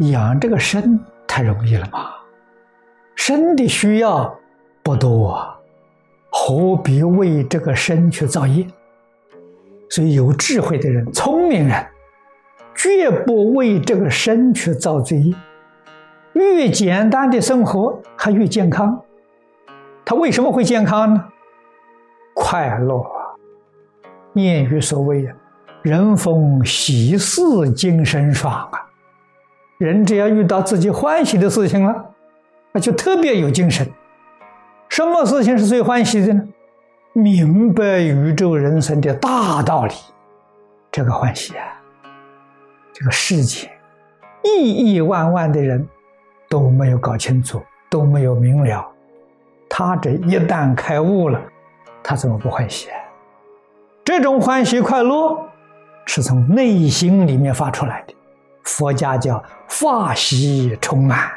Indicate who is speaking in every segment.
Speaker 1: 养这个身太容易了嘛？身的需要不多啊，何必为这个身去造业？所以有智慧的人、聪明人，绝不为这个身去造罪业。越简单的生活，还越健康。他为什么会健康呢？快乐啊！谚语所谓啊，“人逢喜事精神爽啊。”人只要遇到自己欢喜的事情了，那就特别有精神。什么事情是最欢喜的呢？明白宇宙人生的大道理，这个欢喜啊！这个世界亿亿万万的人都没有搞清楚，都没有明了。他这一旦开悟了，他怎么不欢喜？这种欢喜快乐是从内心里面发出来的。佛家叫法喜充满。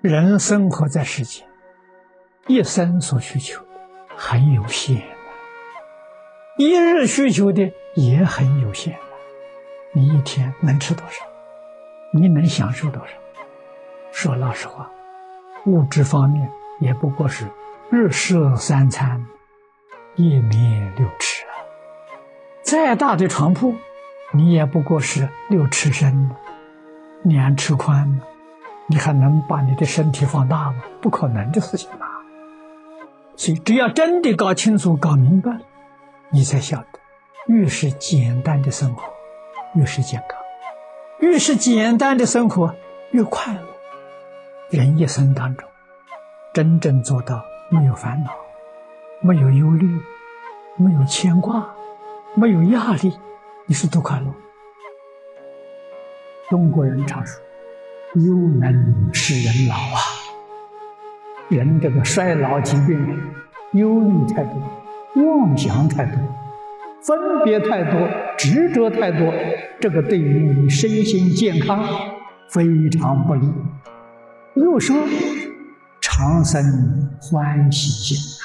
Speaker 1: 人生活在世间。一生所需求很有限，一日需求的也很有限。你一天能吃多少？你能享受多少？说老实话，物质方面也不过是日食三餐，夜眠六尺啊。再大的床铺，你也不过是六尺深，两尺宽，你还能把你的身体放大吗？不可能的事情嘛。所以，只要真的搞清楚、搞明白了，你才晓得，越是简单的生活，越是健康；越是简单的生活，越快乐。人一生当中，真正做到没有烦恼、没有忧虑、没有牵挂、没有压力，你是多快乐！中国人常说：“忧能使人老啊。”人这个衰老疾病，忧虑太多，妄想太多，分别太多，执着太多，这个对于你身心健康非常不利。又说长生欢喜心，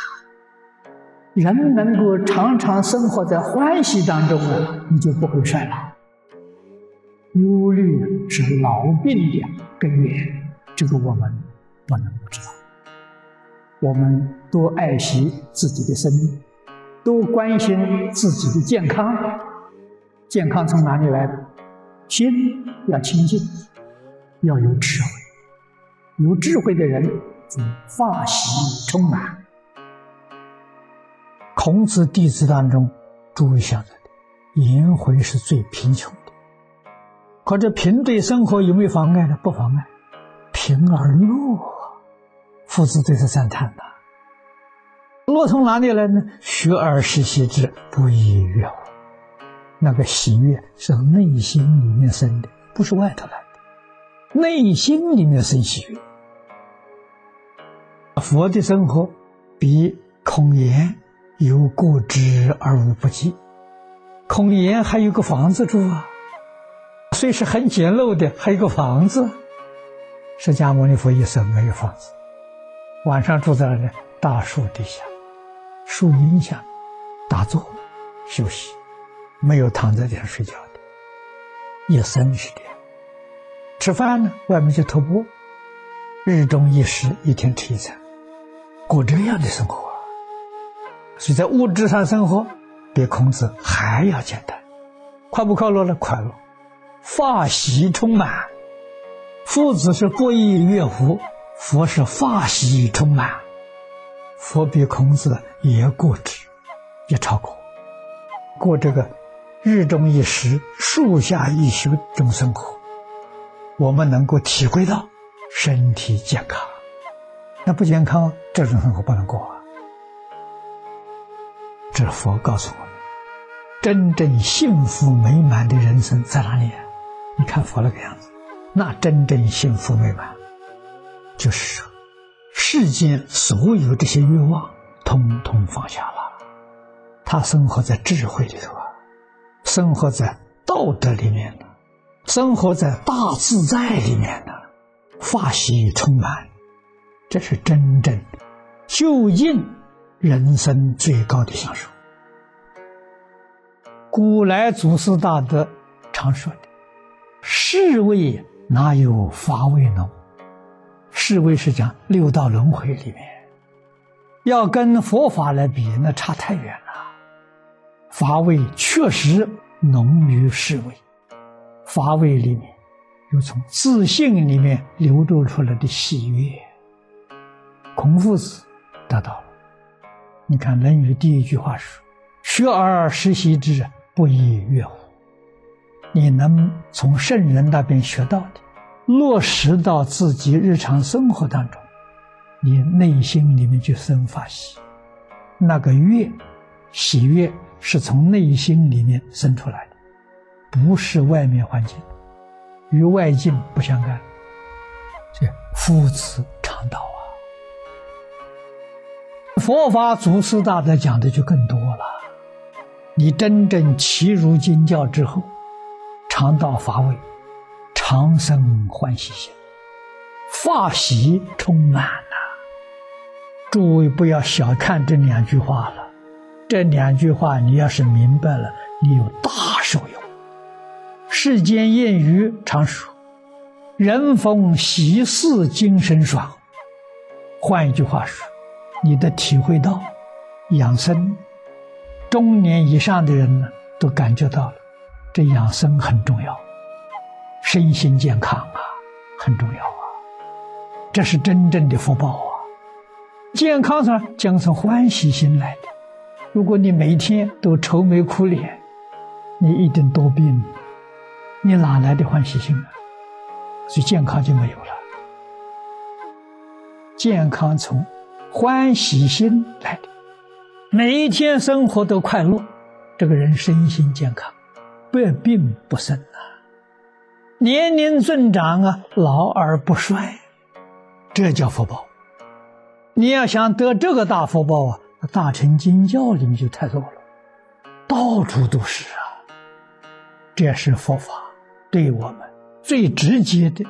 Speaker 1: 人能够常常生活在欢喜当中啊，你就不会衰老。忧虑是老病的根源，这个我们不能不知道。我们多爱惜自己的生命，多关心自己的健康。健康从哪里来？心要清净，要有智慧。有智慧的人，法喜充满。孔子弟子当中，诸位晓得的，颜回是最贫穷的。可这贫对生活有没有妨碍呢？不妨碍，贫而乐。父子对他赞叹呐，乐从哪里来呢？学而时习之，不亦乐乎？那个喜悦是从内心里面生的，不是外头来的。内心里面生喜悦。佛的生活比孔颜有过之而无不及。孔颜还有个房子住啊，虽是很简陋的，还有个房子。释迦牟尼佛一生没有房子。晚上住在那大树底下，树荫下打坐休息，没有躺在地上睡觉的。一生是这样。吃饭呢，外面就徒步，日中一食，一天吃一餐，过这样的生活。所以在物质上生活，比孔子还要简单。快不快乐呢？快乐，发喜充满，父子是不亦乐乎。佛是法喜充满，佛比孔子也要过之，也超过，过这个日中一食、树下一宿这种生活，我们能够体会到身体健康。那不健康，这种生活不能过啊！这佛告诉我们，真正幸福美满的人生在哪里？你看佛那个样子，那真正幸福美满。就是说，世间所有这些欲望，通通放下了。他生活在智慧里头啊，生活在道德里面呢，生活在大自在里面呢，法喜充满，这是真正究竟人生最高的享受。古来祖师大德常说的：“世世味哪有法味浓？世味是讲六道轮回里面，要跟佛法来比，那差太远了。法味确实浓于世味，法味里面有从自信里面流露出来的喜悦。孔夫子得到了。你看《论语》第一句话说：“学而时习之，不亦说乎？”你能从圣人那边学到的，落实到自己日常生活当中，你内心里面就生发喜。那个悦，喜悦是从内心里面生出来的，不是外面环境，与外境不相干。这夫子常道啊，佛法祖师大德讲的就更多了。你真正契入经教之后。常道乏味，常生欢喜心，法喜充满了。诸位不要小看这两句话了，这两句话你要是明白了，你有大受用。世间谚语常说：“人逢喜事精神爽。”换一句话说，你的体会到养生，中年以上的人，都感觉到了。这养生很重要，身心健康啊，很重要啊，这是真正的福报啊。健康上将从欢喜心来的。如果你每天都愁眉苦脸，你一定多病，你哪来的欢喜心啊？所以健康就没有了。健康从欢喜心来的，每一天生活都快乐，这个人身心健康。百病不生啊，年龄增长啊，老而不衰，这叫福报。你要想得这个大福报啊，大乘经教里面就太多了，到处都是啊。这是佛法对我们最直接的，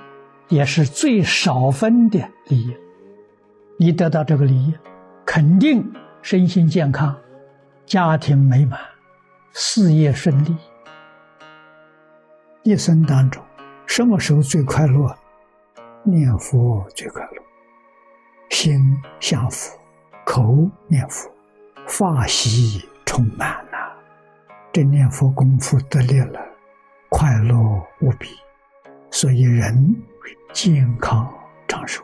Speaker 1: 也是最少分的利益。你得到这个利益，肯定身心健康，家庭美满，事业顺利。一生当中，什么时候最快乐？念佛最快乐，心向佛，口念佛，法喜充满了。这念佛功夫得力了，快乐无比，所以人健康长寿。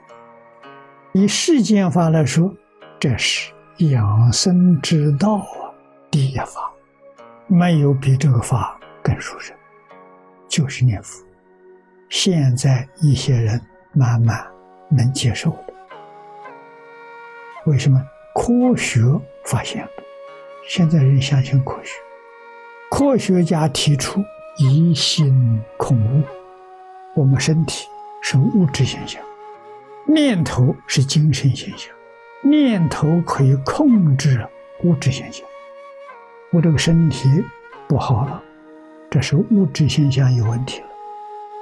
Speaker 1: 以世间法来说，这是养生之道啊，第一法，没有比这个法更殊胜。就是念佛，现在一些人慢慢能接受了。为什么？科学发现了，现在人相信科学。科学家提出疑心恐物，我们身体是物质现象，念头是精神现象，念头可以控制物质现象。我这个身体不好了。这是物质现象有问题了，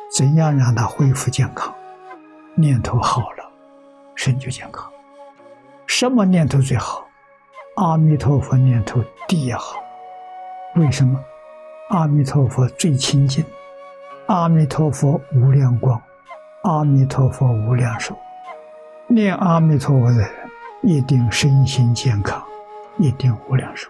Speaker 1: 怎样让它恢复健康？念头好了，身就健康。什么念头最好？阿弥陀佛念头第一好。为什么？阿弥陀佛最亲近，阿弥陀佛无量光，阿弥陀佛无量寿。念阿弥陀佛的人，一定身心健康，一定无量寿。